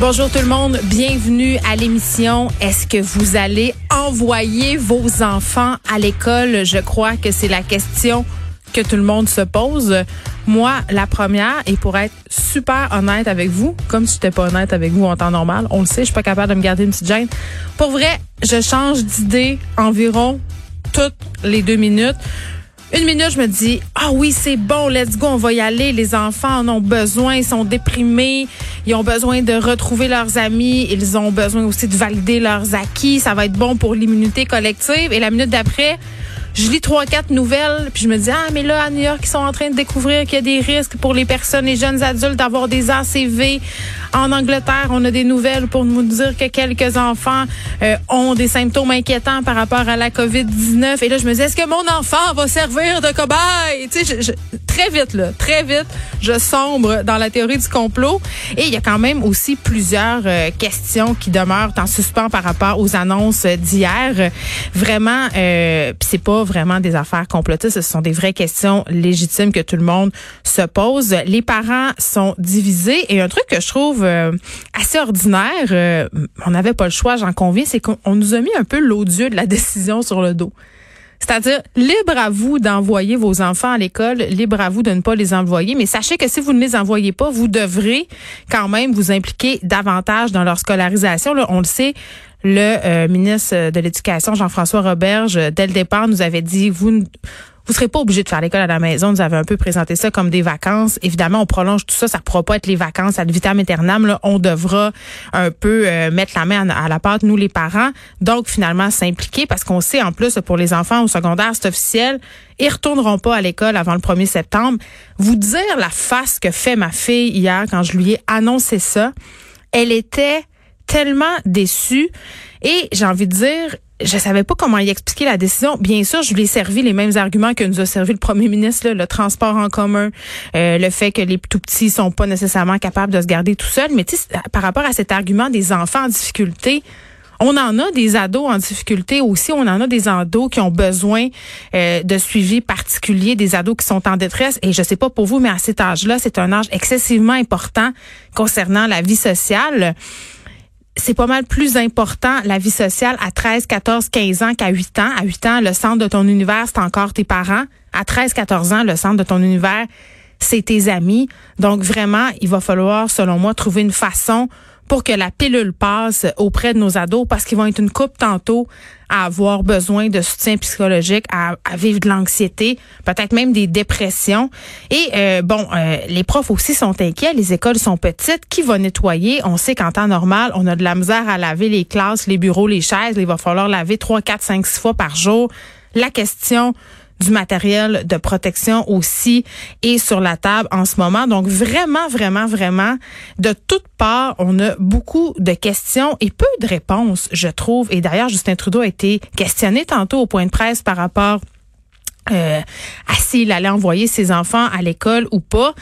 Bonjour tout le monde, bienvenue à l'émission. Est-ce que vous allez envoyer vos enfants à l'école? Je crois que c'est la question que tout le monde se pose. Moi, la première, et pour être super honnête avec vous, comme si j'étais pas honnête avec vous en temps normal, on le sait, je suis pas capable de me garder une petite gêne. Pour vrai, je change d'idée environ toutes les deux minutes. Une minute, je me dis, ah oui, c'est bon, let's go, on va y aller. Les enfants en ont besoin, ils sont déprimés, ils ont besoin de retrouver leurs amis, ils ont besoin aussi de valider leurs acquis. Ça va être bon pour l'immunité collective. Et la minute d'après, je lis trois, quatre nouvelles, puis je me dis, ah, mais là, à New York, ils sont en train de découvrir qu'il y a des risques pour les personnes, les jeunes adultes d'avoir des ACV. En Angleterre, on a des nouvelles pour nous dire que quelques enfants euh, ont des symptômes inquiétants par rapport à la COVID-19. Et là, je me dis, est-ce que mon enfant va servir de cobaye? Tu sais, je, très vite, là, très vite, je sombre dans la théorie du complot. Et il y a quand même aussi plusieurs euh, questions qui demeurent en suspens par rapport aux annonces d'hier. Vraiment, euh, c'est pas vraiment des affaires complotistes, ce sont des vraies questions légitimes que tout le monde se pose. Les parents sont divisés et un truc que je trouve euh, assez ordinaire, euh, on n'avait pas le choix, j'en conviens, c'est qu'on nous a mis un peu l'odieux de la décision sur le dos. C'est-à-dire, libre à vous d'envoyer vos enfants à l'école, libre à vous de ne pas les envoyer, mais sachez que si vous ne les envoyez pas, vous devrez quand même vous impliquer davantage dans leur scolarisation. Là, on le sait, le euh, ministre de l'Éducation, Jean-François Roberge, dès le départ, nous avait dit, vous vous serez pas obligé de faire l'école à la maison. Nous avez un peu présenté ça comme des vacances. Évidemment, on prolonge tout ça. Ça ne pourra pas être les vacances à vitam aeternam. Là, on devra un peu euh, mettre la main à, la pâte, nous les parents. Donc, finalement, s'impliquer parce qu'on sait en plus pour les enfants au secondaire, c'est officiel. Ils retourneront pas à l'école avant le 1er septembre. Vous dire la face que fait ma fille hier quand je lui ai annoncé ça, elle était tellement déçue. Et j'ai envie de dire, je savais pas comment y expliquer la décision. Bien sûr, je lui ai servi les mêmes arguments que nous a servi le premier ministre, le transport en commun, euh, le fait que les tout petits sont pas nécessairement capables de se garder tout seuls. Mais par rapport à cet argument des enfants en difficulté, on en a des ados en difficulté aussi. On en a des ados qui ont besoin euh, de suivi particulier, des ados qui sont en détresse. Et je sais pas pour vous, mais à cet âge-là, c'est un âge excessivement important concernant la vie sociale c'est pas mal plus important la vie sociale à 13, 14, 15 ans qu'à 8 ans. À 8 ans, le centre de ton univers, c'est encore tes parents. À 13, 14 ans, le centre de ton univers, c'est tes amis. Donc vraiment, il va falloir, selon moi, trouver une façon pour que la pilule passe auprès de nos ados parce qu'ils vont être une coupe tantôt à avoir besoin de soutien psychologique, à, vivre de l'anxiété, peut-être même des dépressions. Et euh, bon, euh, les profs aussi sont inquiets, les écoles sont petites. Qui va nettoyer? On sait qu'en temps normal, on a de la misère à laver les classes, les bureaux, les chaises. Il va falloir laver trois, quatre, cinq, six fois par jour. La question du matériel de protection aussi est sur la table en ce moment. Donc vraiment, vraiment, vraiment, de toutes parts, on a beaucoup de questions et peu de réponses, je trouve. Et d'ailleurs, Justin Trudeau a été questionné tantôt au point de presse par rapport euh, à s'il allait envoyer ses enfants à l'école ou pas.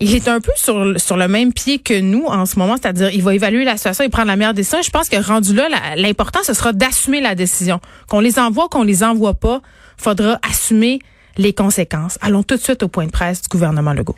Il est un peu sur, sur le même pied que nous en ce moment, c'est-à-dire il va évaluer la situation et prendre la meilleure décision. je pense que rendu là, l'important, ce sera d'assumer la décision. Qu'on les envoie, qu'on les envoie pas, faudra assumer les conséquences. Allons tout de suite au point de presse du gouvernement Legault.